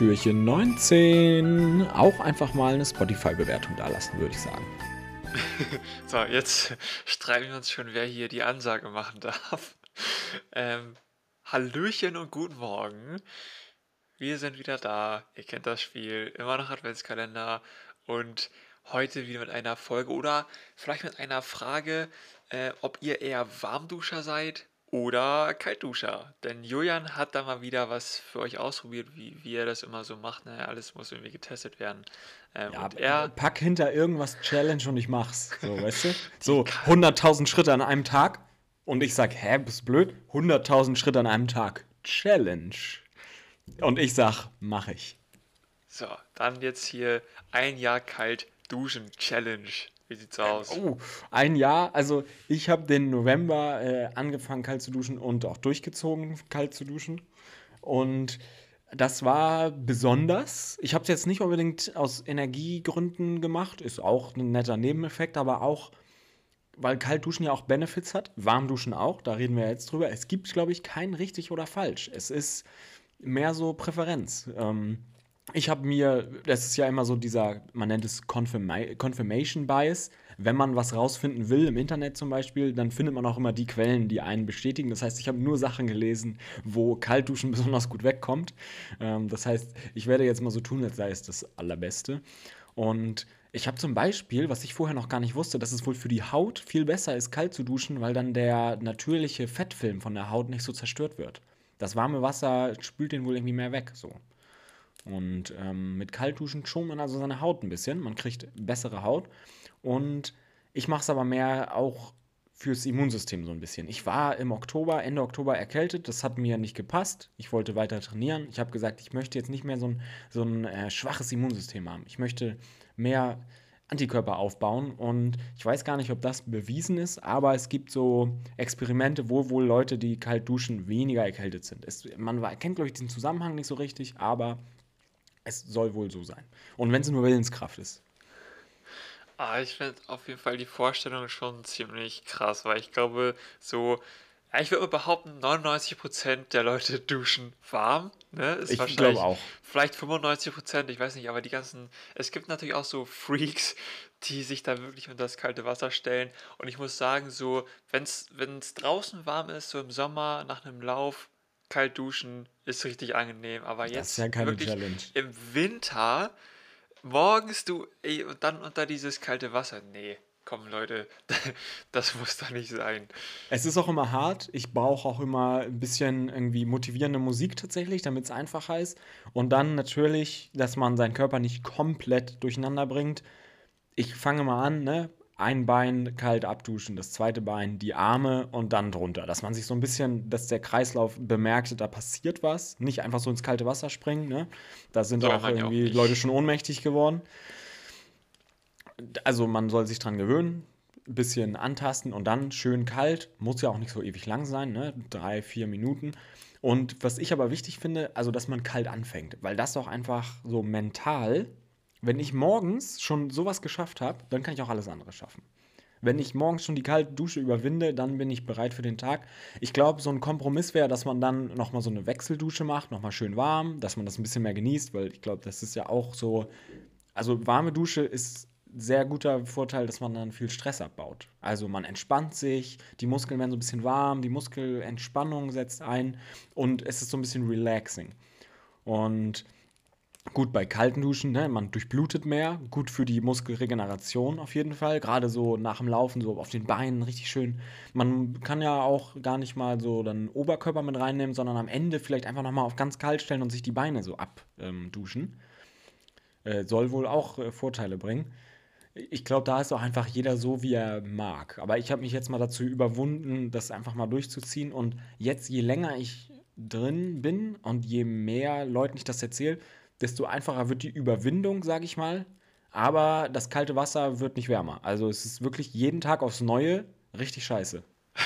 Türchen 19. Auch einfach mal eine Spotify-Bewertung da lassen, würde ich sagen. so, jetzt streiten wir uns schon, wer hier die Ansage machen darf. Ähm, Hallöchen und guten Morgen. Wir sind wieder da. Ihr kennt das Spiel. Immer noch Adventskalender. Und heute wieder mit einer Folge oder vielleicht mit einer Frage, äh, ob ihr eher Warmduscher seid oder Kaltduscher. Denn Julian hat da mal wieder was für euch ausprobiert, wie, wie er das immer so macht. Ne? Alles muss irgendwie getestet werden. Ähm, ja, er, pack hinter irgendwas Challenge und ich mach's. So, weißt du? So 100.000 Schritte an einem Tag. Und ich sag, hä, bist blöd? 100.000 Schritte an einem Tag. Challenge. Und ich sag, mach ich. So, dann jetzt hier ein Jahr kalt duschen Challenge. Wie sieht's aus? Oh, ein Jahr. Also ich habe den November äh, angefangen kalt zu duschen und auch durchgezogen kalt zu duschen. Und das war besonders. Ich habe es jetzt nicht unbedingt aus Energiegründen gemacht, ist auch ein netter Nebeneffekt, aber auch, weil Kaltduschen ja auch Benefits hat, Warmduschen auch, da reden wir jetzt drüber. Es gibt, glaube ich, kein richtig oder falsch. Es ist mehr so Präferenz. Ähm, ich habe mir, das ist ja immer so dieser, man nennt es Confirma Confirmation Bias. Wenn man was rausfinden will, im Internet zum Beispiel, dann findet man auch immer die Quellen, die einen bestätigen. Das heißt, ich habe nur Sachen gelesen, wo Kaltduschen besonders gut wegkommt. Ähm, das heißt, ich werde jetzt mal so tun, als sei es das Allerbeste. Und ich habe zum Beispiel, was ich vorher noch gar nicht wusste, dass es wohl für die Haut viel besser ist, kalt zu duschen, weil dann der natürliche Fettfilm von der Haut nicht so zerstört wird. Das warme Wasser spült den wohl irgendwie mehr weg. So. Und ähm, mit Kaltduschen schont man also seine Haut ein bisschen. Man kriegt bessere Haut. Und ich mache es aber mehr auch fürs Immunsystem so ein bisschen. Ich war im Oktober, Ende Oktober erkältet. Das hat mir nicht gepasst. Ich wollte weiter trainieren. Ich habe gesagt, ich möchte jetzt nicht mehr so ein, so ein äh, schwaches Immunsystem haben. Ich möchte mehr Antikörper aufbauen. Und ich weiß gar nicht, ob das bewiesen ist, aber es gibt so Experimente, wo wohl Leute, die kalt duschen, weniger erkältet sind. Es, man kennt, glaube ich, diesen Zusammenhang nicht so richtig, aber es soll wohl so sein. Und wenn es nur Willenskraft ist. Ah, ich finde auf jeden Fall die Vorstellung schon ziemlich krass, weil ich glaube, so, ich würde behaupten, 99% der Leute duschen warm. Ne? Ist ich glaube auch. Vielleicht 95%, ich weiß nicht, aber die ganzen, es gibt natürlich auch so Freaks, die sich da wirklich unter das kalte Wasser stellen. Und ich muss sagen, so, wenn es draußen warm ist, so im Sommer nach einem Lauf, kalt duschen ist richtig angenehm, aber jetzt das ist ja keine Challenge. im Winter morgens du ey, und dann unter dieses kalte Wasser. Nee, komm Leute, das muss doch nicht sein. Es ist auch immer hart. Ich brauche auch immer ein bisschen irgendwie motivierende Musik tatsächlich, damit es einfacher ist. Und dann natürlich, dass man seinen Körper nicht komplett durcheinander bringt. Ich fange mal an, ne? Ein Bein kalt abduschen, das zweite Bein die Arme und dann drunter. Dass man sich so ein bisschen, dass der Kreislauf bemerkt, da passiert was. Nicht einfach so ins kalte Wasser springen. Ne? Da sind auch irgendwie auch Leute schon ohnmächtig geworden. Also man soll sich dran gewöhnen, ein bisschen antasten und dann schön kalt. Muss ja auch nicht so ewig lang sein, ne? drei, vier Minuten. Und was ich aber wichtig finde, also dass man kalt anfängt, weil das auch einfach so mental wenn ich morgens schon sowas geschafft habe, dann kann ich auch alles andere schaffen. Wenn ich morgens schon die kalte Dusche überwinde, dann bin ich bereit für den Tag. Ich glaube, so ein Kompromiss wäre, dass man dann nochmal so eine Wechseldusche macht, nochmal schön warm, dass man das ein bisschen mehr genießt, weil ich glaube, das ist ja auch so. Also warme Dusche ist sehr guter Vorteil, dass man dann viel Stress abbaut. Also man entspannt sich, die Muskeln werden so ein bisschen warm, die Muskelentspannung setzt ein und es ist so ein bisschen relaxing. Und Gut bei kalten Duschen, ne? man durchblutet mehr, gut für die Muskelregeneration auf jeden Fall, gerade so nach dem Laufen, so auf den Beinen, richtig schön. Man kann ja auch gar nicht mal so dann Oberkörper mit reinnehmen, sondern am Ende vielleicht einfach nochmal auf ganz kalt stellen und sich die Beine so abduschen. Ähm, äh, soll wohl auch äh, Vorteile bringen. Ich glaube, da ist auch einfach jeder so, wie er mag. Aber ich habe mich jetzt mal dazu überwunden, das einfach mal durchzuziehen. Und jetzt, je länger ich drin bin und je mehr Leuten ich das erzähle, desto einfacher wird die Überwindung, sage ich mal. Aber das kalte Wasser wird nicht wärmer. Also es ist wirklich jeden Tag aufs Neue richtig scheiße.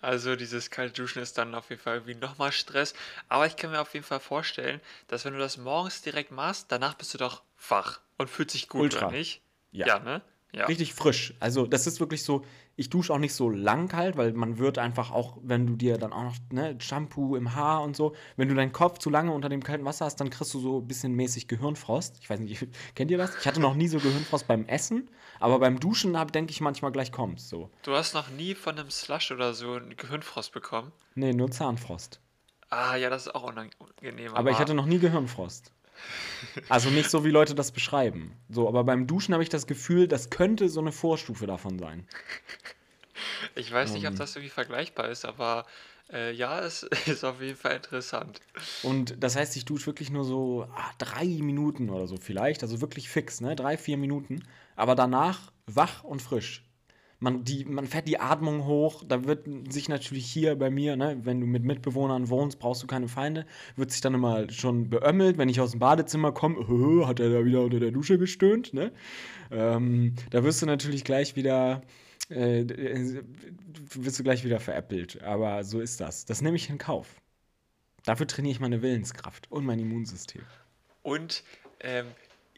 Also dieses kalte Duschen ist dann auf jeden Fall wie nochmal Stress. Aber ich kann mir auf jeden Fall vorstellen, dass wenn du das morgens direkt machst, danach bist du doch wach und fühlt sich gut, Ultra. oder nicht? Ja. ja, ne? Ja. Richtig frisch. Also das ist wirklich so, ich dusche auch nicht so lang kalt, weil man wird einfach auch, wenn du dir dann auch noch ne, Shampoo im Haar und so, wenn du deinen Kopf zu lange unter dem kalten Wasser hast, dann kriegst du so ein bisschen mäßig Gehirnfrost. Ich weiß nicht, kennt ihr das? Ich hatte noch nie so Gehirnfrost beim Essen, aber beim Duschen denke ich manchmal gleich kommt's so. Du hast noch nie von einem Slush oder so einen Gehirnfrost bekommen? Nee, nur Zahnfrost. Ah, ja, das ist auch unangenehm. Aber, aber ich hatte noch nie Gehirnfrost. Also nicht so, wie Leute das beschreiben. So, aber beim Duschen habe ich das Gefühl, das könnte so eine Vorstufe davon sein. Ich weiß nicht, ob ähm. das irgendwie vergleichbar ist, aber äh, ja, es ist auf jeden Fall interessant. Und das heißt, ich dusche wirklich nur so ah, drei Minuten oder so vielleicht, also wirklich fix, ne? Drei, vier Minuten. Aber danach wach und frisch man, die, man fährt die Atmung hoch. Da wird sich natürlich hier bei mir, ne, wenn du mit Mitbewohnern wohnst, brauchst du keine Feinde, wird sich dann immer schon beömmelt, wenn ich aus dem Badezimmer komme, oh, hat er da wieder unter der Dusche gestöhnt, ne? Ähm, da wirst du natürlich gleich wieder, äh, wirst du gleich wieder veräppelt. Aber so ist das. Das nehme ich in Kauf. Dafür trainiere ich meine Willenskraft und mein Immunsystem. Und ähm,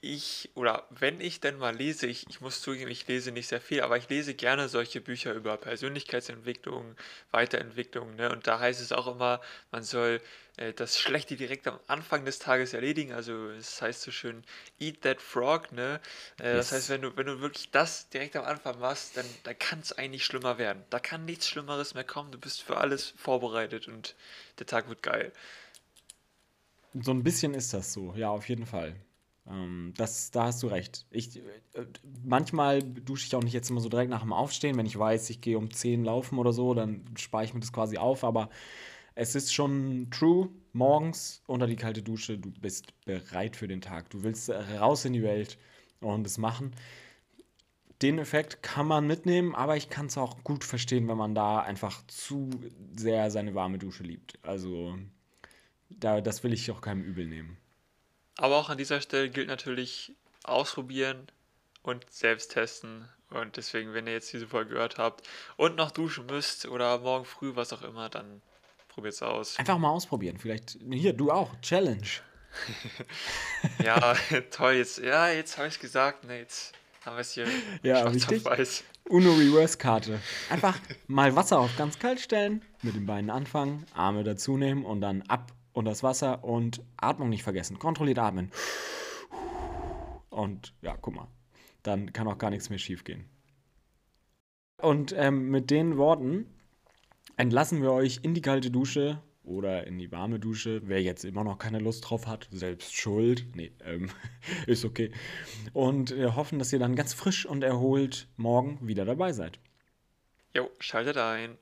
ich, oder wenn ich denn mal lese, ich, ich muss zugeben, ich lese nicht sehr viel, aber ich lese gerne solche Bücher über Persönlichkeitsentwicklung, Weiterentwicklung, ne? Und da heißt es auch immer, man soll äh, das Schlechte direkt am Anfang des Tages erledigen. Also es heißt so schön, eat that frog, ne? Äh, das heißt, wenn du, wenn du wirklich das direkt am Anfang machst, dann, dann kann es eigentlich schlimmer werden. Da kann nichts Schlimmeres mehr kommen. Du bist für alles vorbereitet und der Tag wird geil. So ein bisschen ist das so, ja, auf jeden Fall. Ähm, das, da hast du recht. Ich, äh, manchmal dusche ich auch nicht jetzt immer so direkt nach dem Aufstehen. Wenn ich weiß, ich gehe um 10 laufen oder so, dann spare ich mir das quasi auf. Aber es ist schon true, morgens unter die kalte Dusche, du bist bereit für den Tag. Du willst raus in die Welt und es machen. Den Effekt kann man mitnehmen, aber ich kann es auch gut verstehen, wenn man da einfach zu sehr seine warme Dusche liebt. Also, da, das will ich auch keinem übel nehmen. Aber auch an dieser Stelle gilt natürlich ausprobieren und selbst testen. Und deswegen, wenn ihr jetzt diese Folge gehört habt und noch duschen müsst oder morgen früh, was auch immer, dann probiert es aus. Einfach mal ausprobieren. Vielleicht, hier, du auch. Challenge. ja, toll. Jetzt, ja, jetzt habe ich es gesagt. Ne, jetzt haben wir es hier ja, richtig. weiß. Uno Reverse Karte. Einfach mal Wasser auf ganz kalt stellen, mit den Beinen anfangen, Arme dazu nehmen und dann ab und das Wasser und Atmung nicht vergessen. Kontrolliert atmen. Und ja, guck mal, dann kann auch gar nichts mehr schief gehen. Und ähm, mit den Worten entlassen wir euch in die kalte Dusche oder in die warme Dusche. Wer jetzt immer noch keine Lust drauf hat, selbst schuld. Nee, ähm, ist okay. Und wir hoffen, dass ihr dann ganz frisch und erholt morgen wieder dabei seid. Jo, schaltet ein.